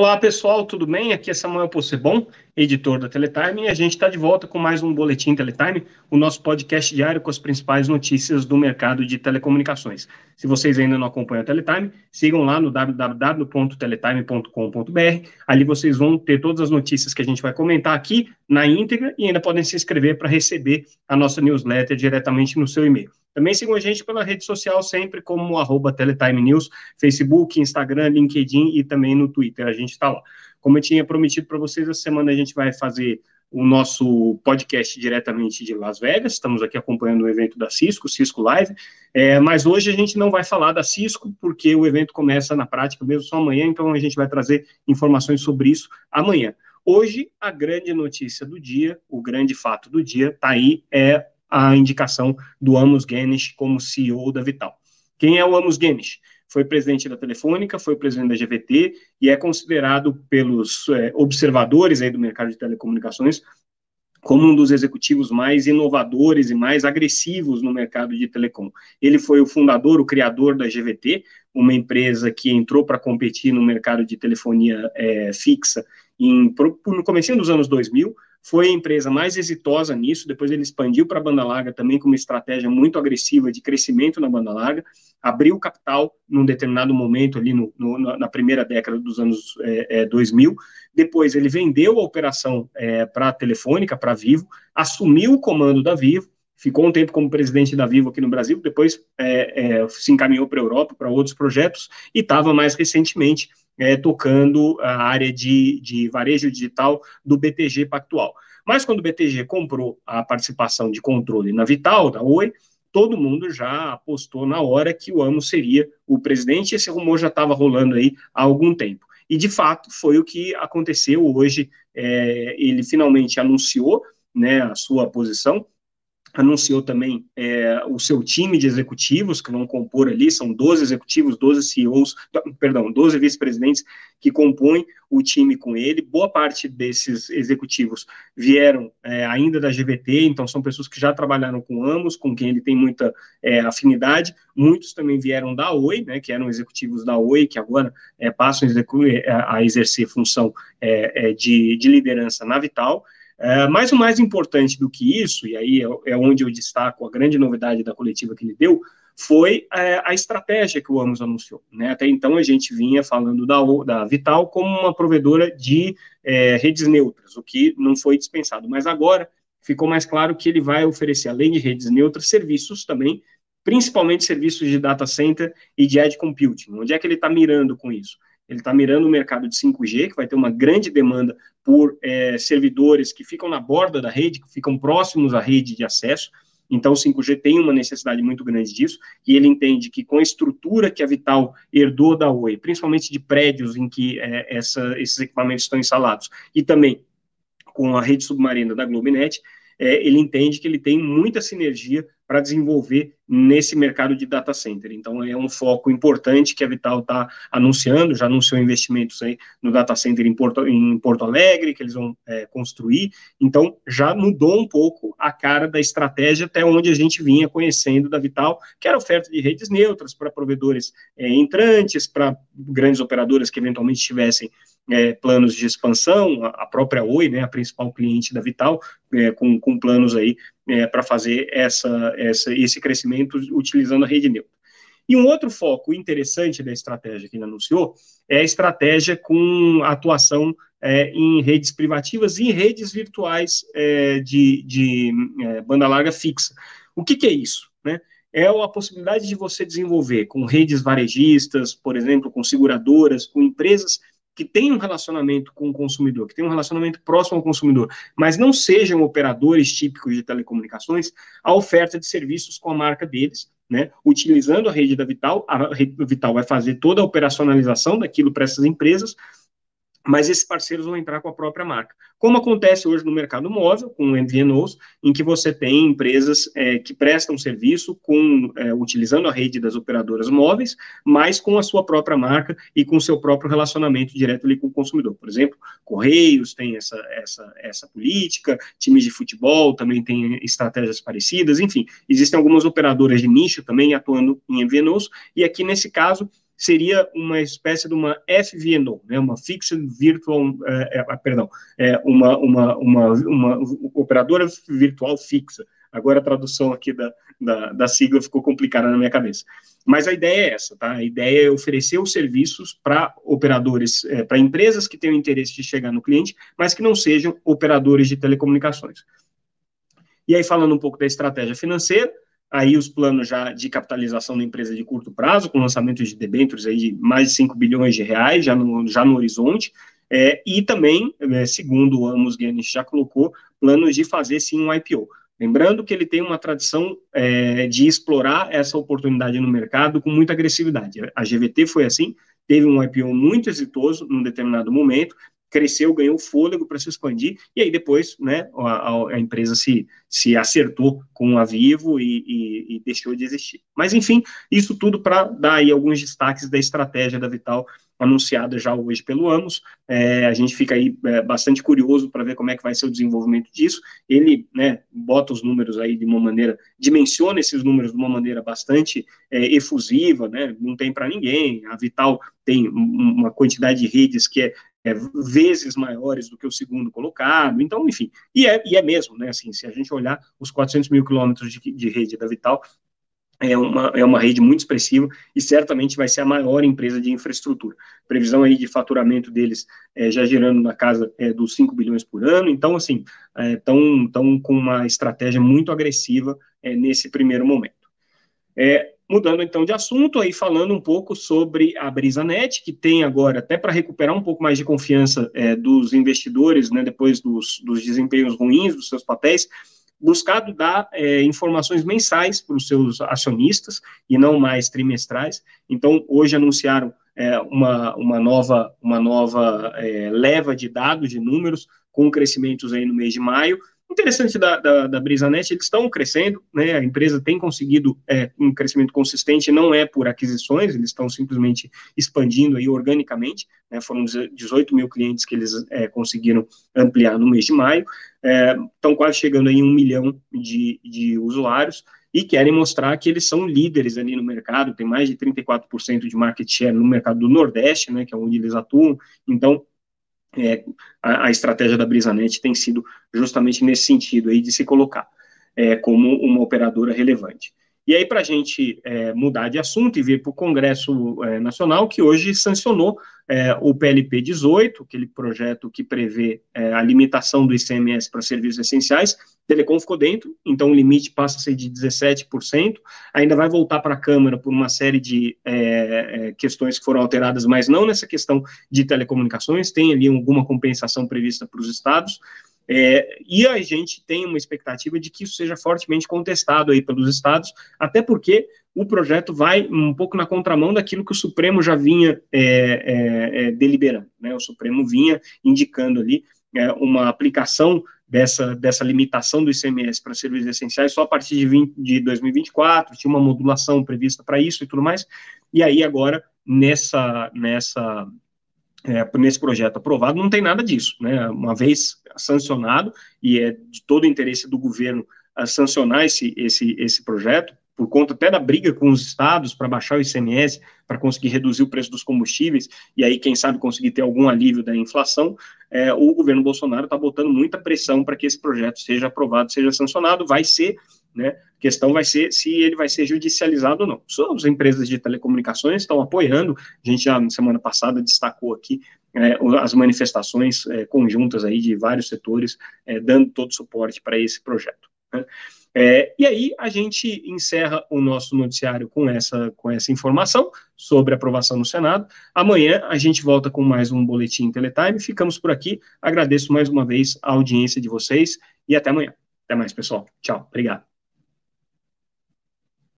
Olá pessoal, tudo bem? Aqui é Samuel Possebon, editor da Teletime, e a gente está de volta com mais um Boletim Teletime, o nosso podcast diário com as principais notícias do mercado de telecomunicações. Se vocês ainda não acompanham a Teletime, sigam lá no www.teletime.com.br, ali vocês vão ter todas as notícias que a gente vai comentar aqui na íntegra e ainda podem se inscrever para receber a nossa newsletter diretamente no seu e-mail. Também sigam a gente pela rede social sempre como arroba Teletime News, Facebook, Instagram, LinkedIn e também no Twitter, a gente está lá. Como eu tinha prometido para vocês, essa semana a gente vai fazer o nosso podcast diretamente de Las Vegas, estamos aqui acompanhando o evento da Cisco, Cisco Live, é, mas hoje a gente não vai falar da Cisco, porque o evento começa na prática mesmo só amanhã, então a gente vai trazer informações sobre isso amanhã. Hoje, a grande notícia do dia, o grande fato do dia, está aí, é a indicação do Amos Guinness como CEO da Vital. Quem é o Amos Guinness? Foi presidente da Telefônica, foi presidente da GVT e é considerado pelos é, observadores aí do mercado de telecomunicações como um dos executivos mais inovadores e mais agressivos no mercado de telecom. Ele foi o fundador, o criador da GVT, uma empresa que entrou para competir no mercado de telefonia é, fixa em, no começo dos anos 2000, foi a empresa mais exitosa nisso, depois ele expandiu para a banda larga também com uma estratégia muito agressiva de crescimento na banda larga, abriu capital num determinado momento ali no, no, na primeira década dos anos é, é, 2000, depois ele vendeu a operação é, para a Telefônica, para a Vivo, assumiu o comando da Vivo, ficou um tempo como presidente da Vivo aqui no Brasil, depois é, é, se encaminhou para a Europa, para outros projetos, e estava mais recentemente é, tocando a área de, de varejo digital do BTG Pactual. Mas quando o BTG comprou a participação de controle na Vital, da Oi, todo mundo já apostou na hora que o Amo seria o presidente, esse rumor já estava rolando aí há algum tempo. E, de fato, foi o que aconteceu hoje, é, ele finalmente anunciou né, a sua posição, anunciou também é, o seu time de executivos que vão compor ali, são 12 executivos, 12 CEOs, perdão, 12 vice-presidentes que compõem o time com ele. Boa parte desses executivos vieram é, ainda da GVT, então são pessoas que já trabalharam com ambos, com quem ele tem muita é, afinidade. Muitos também vieram da Oi, né, que eram executivos da Oi, que agora é, passam a, a, exercer função é, é, de, de liderança na Vital. É, mas o mais importante do que isso, e aí é, é, onde eu destaco a grande novidade da coletiva que ele deu, foi é, a estratégia que o Amos anunciou. Né? Até então a gente vinha falando da, da Vital como uma provedora de é, redes neutras, o que não foi dispensado. Mas agora ficou mais claro que ele vai oferecer, além de redes neutras, serviços também, principalmente serviços de data center e de edge computing. Onde é que ele está mirando com isso? Ele está mirando o mercado de 5G, que vai ter uma grande demanda por é, servidores que ficam na borda da rede, que ficam próximos à rede de acesso. Então, o 5G tem uma necessidade muito grande disso, e ele entende que com a estrutura que a Vital herdou da Oi, principalmente de prédios em que é, essa, esses equipamentos estão instalados, e também com a rede submarina da Globinet, é, ele entende que ele tem muita sinergia para desenvolver nesse mercado de data center. Então, é um foco importante que a Vital está anunciando, já anunciou investimentos aí no data center em Porto, em Porto Alegre, que eles vão é, construir. Então, já mudou um pouco a cara da estratégia até onde a gente vinha conhecendo da Vital, que era oferta de redes neutras para provedores é, entrantes, para grandes operadoras que eventualmente tivessem é, planos de expansão, a, própria Oi, né, a principal cliente da Vital, é, com, com planos aí é, para fazer essa, essa, esse crescimento utilizando a rede neutra. E um outro foco interessante da estratégia que ele anunciou é a estratégia com atuação é, em redes privativas e redes virtuais é, de, de é, banda larga fixa. O que, que é isso? Né? É a possibilidade de você desenvolver com redes varejistas, por exemplo, com seguradoras, com empresas que têm um relacionamento com o consumidor, que têm um relacionamento próximo ao consumidor, mas não sejam operadores típicos de telecomunicações, a oferta de serviços com a marca deles, né, utilizando a rede da Vital, a Vital vai fazer toda a operacionalização daquilo para essas empresas, mas esses parceiros vão entrar com a própria marca. Como acontece hoje no mercado móvel, com o MVNOs, em que você tem empresas é, que prestam serviço com, é, utilizando a rede das operadoras móveis, mas com a sua própria marca e com o seu próprio relacionamento direto ali com o consumidor. Por exemplo, Correios tem essa, essa, essa política, times de futebol também têm estratégias parecidas, enfim, existem algumas operadoras de nicho também atuando em MVNOs, e aqui nesse caso, seria uma espécie de uma FVNO, né, uma Fixed Virtual, é, é, perdão, é, uma, uma, uma, uma operadora virtual fixa. Agora a tradução aqui da, da, da, sigla ficou complicada na minha cabeça. Mas a ideia é essa, tá? A ideia é oferecer os serviços para operadores, é, para empresas que tenham interesse de chegar no cliente, mas que não sejam operadores de telecomunicações. E aí, falando um pouco da estratégia financeira, aí os planos já de capitalização da empresa de curto prazo, com lançamento de debêntures aí de mais de 5 bilhões de reais já no, já no horizonte, é, e também, é, segundo o Amos Guinness já colocou, planos de fazer sim um IPO. Lembrando que ele tem uma tradição é, de explorar essa oportunidade no mercado com muita agressividade. A GVT foi assim, teve um IPO muito exitoso num determinado momento, cresceu, ganhou fôlego para se expandir, e aí depois, né, a, a, empresa se, se acertou com a Vivo e, e, e deixou de existir. Mas, enfim, isso tudo para dar aí alguns destaques da estratégia da Vital anunciada já hoje pelo Amos. É, a gente fica aí é, bastante curioso para ver como é que vai ser o desenvolvimento disso. Ele, né, bota os números aí de uma maneira, dimensiona esses números de uma maneira bastante é, efusiva, né, não tem para ninguém. A Vital tem uma quantidade de redes que é é, vezes maiores do que o segundo colocado, então, enfim, e é, e é mesmo, né, assim, se a gente olhar os 400 mil quilômetros de, de rede da Vital, é uma, é uma rede muito expressiva e certamente vai ser a maior empresa de infraestrutura. Previsão aí de faturamento deles é, já girando na casa é, dos 5 bilhões por ano, então, assim, estão é, com uma estratégia muito agressiva é, nesse primeiro momento. É, Mudando então de assunto, aí falando um pouco sobre a BrisaNet, que tem agora, até para recuperar um pouco mais de confiança é, dos investidores, né, depois dos, dos, desempenhos ruins dos seus papéis, buscado dar é, informações mensais para os seus acionistas e não mais trimestrais. Então, hoje anunciaram é, uma, uma nova, uma nova é, leva de dados, de números, com crescimentos aí no mês de maio, interessante da, da, da BrisaNet, eles estão crescendo, né, a empresa tem conseguido é, um crescimento consistente, não é por aquisições, eles estão simplesmente expandindo aí organicamente, né, foram 18 mil clientes que eles é, conseguiram ampliar no mês de maio, é, estão quase chegando aí um milhão de, de usuários, e querem mostrar que eles são líderes ali no mercado, tem mais de 34% de market share no mercado do Nordeste, né, que é onde eles atuam, então é, a, a, estratégia da BrisaNet tem sido justamente nesse sentido aí de se colocar é, como uma operadora relevante. E aí, para a gente é, mudar de assunto e vir para o Congresso é, Nacional, que hoje sancionou é, o PLP 18, aquele projeto que prevê é, a limitação do ICMS para serviços essenciais, Telecom ficou dentro, então o limite passa a ser de 17%, ainda vai voltar para a Câmara por uma série de é, é, questões que foram alteradas, mas não nessa questão de telecomunicações, tem ali alguma compensação prevista para os estados, é, e a gente tem uma expectativa de que isso seja fortemente contestado aí pelos estados, até porque o projeto vai um pouco na contramão daquilo que o Supremo já vinha é, é, é deliberando. Né? O Supremo vinha indicando ali é, uma aplicação dessa, dessa limitação do ICMS para serviços essenciais só a partir de, 20, de 2024, tinha uma modulação prevista para isso e tudo mais, e aí agora, nessa, nessa é, nesse projeto aprovado, não tem nada disso, né? Uma vez sancionado, e é de todo o interesse do governo a sancionar esse, esse, esse projeto, por conta até da briga com os estados para baixar o ICMS, para conseguir reduzir o preço dos combustíveis, e aí, quem sabe, conseguir ter algum alívio da inflação, é, o governo Bolsonaro está botando muita pressão para que esse projeto seja aprovado, seja sancionado, vai ser, né, a questão vai ser se ele vai ser judicializado ou não. As empresas de telecomunicações estão apoiando, a gente já, na semana passada, destacou aqui é, as manifestações é, conjuntas aí de vários setores, é, dando todo suporte para esse projeto. Né? É, e aí a gente encerra o nosso noticiário com essa, com essa informação sobre aprovação no Senado. Amanhã a gente volta com mais um Boletim Teletime. Ficamos por aqui. Agradeço mais uma vez a audiência de vocês e até amanhã. Até mais, pessoal. Tchau. Obrigado.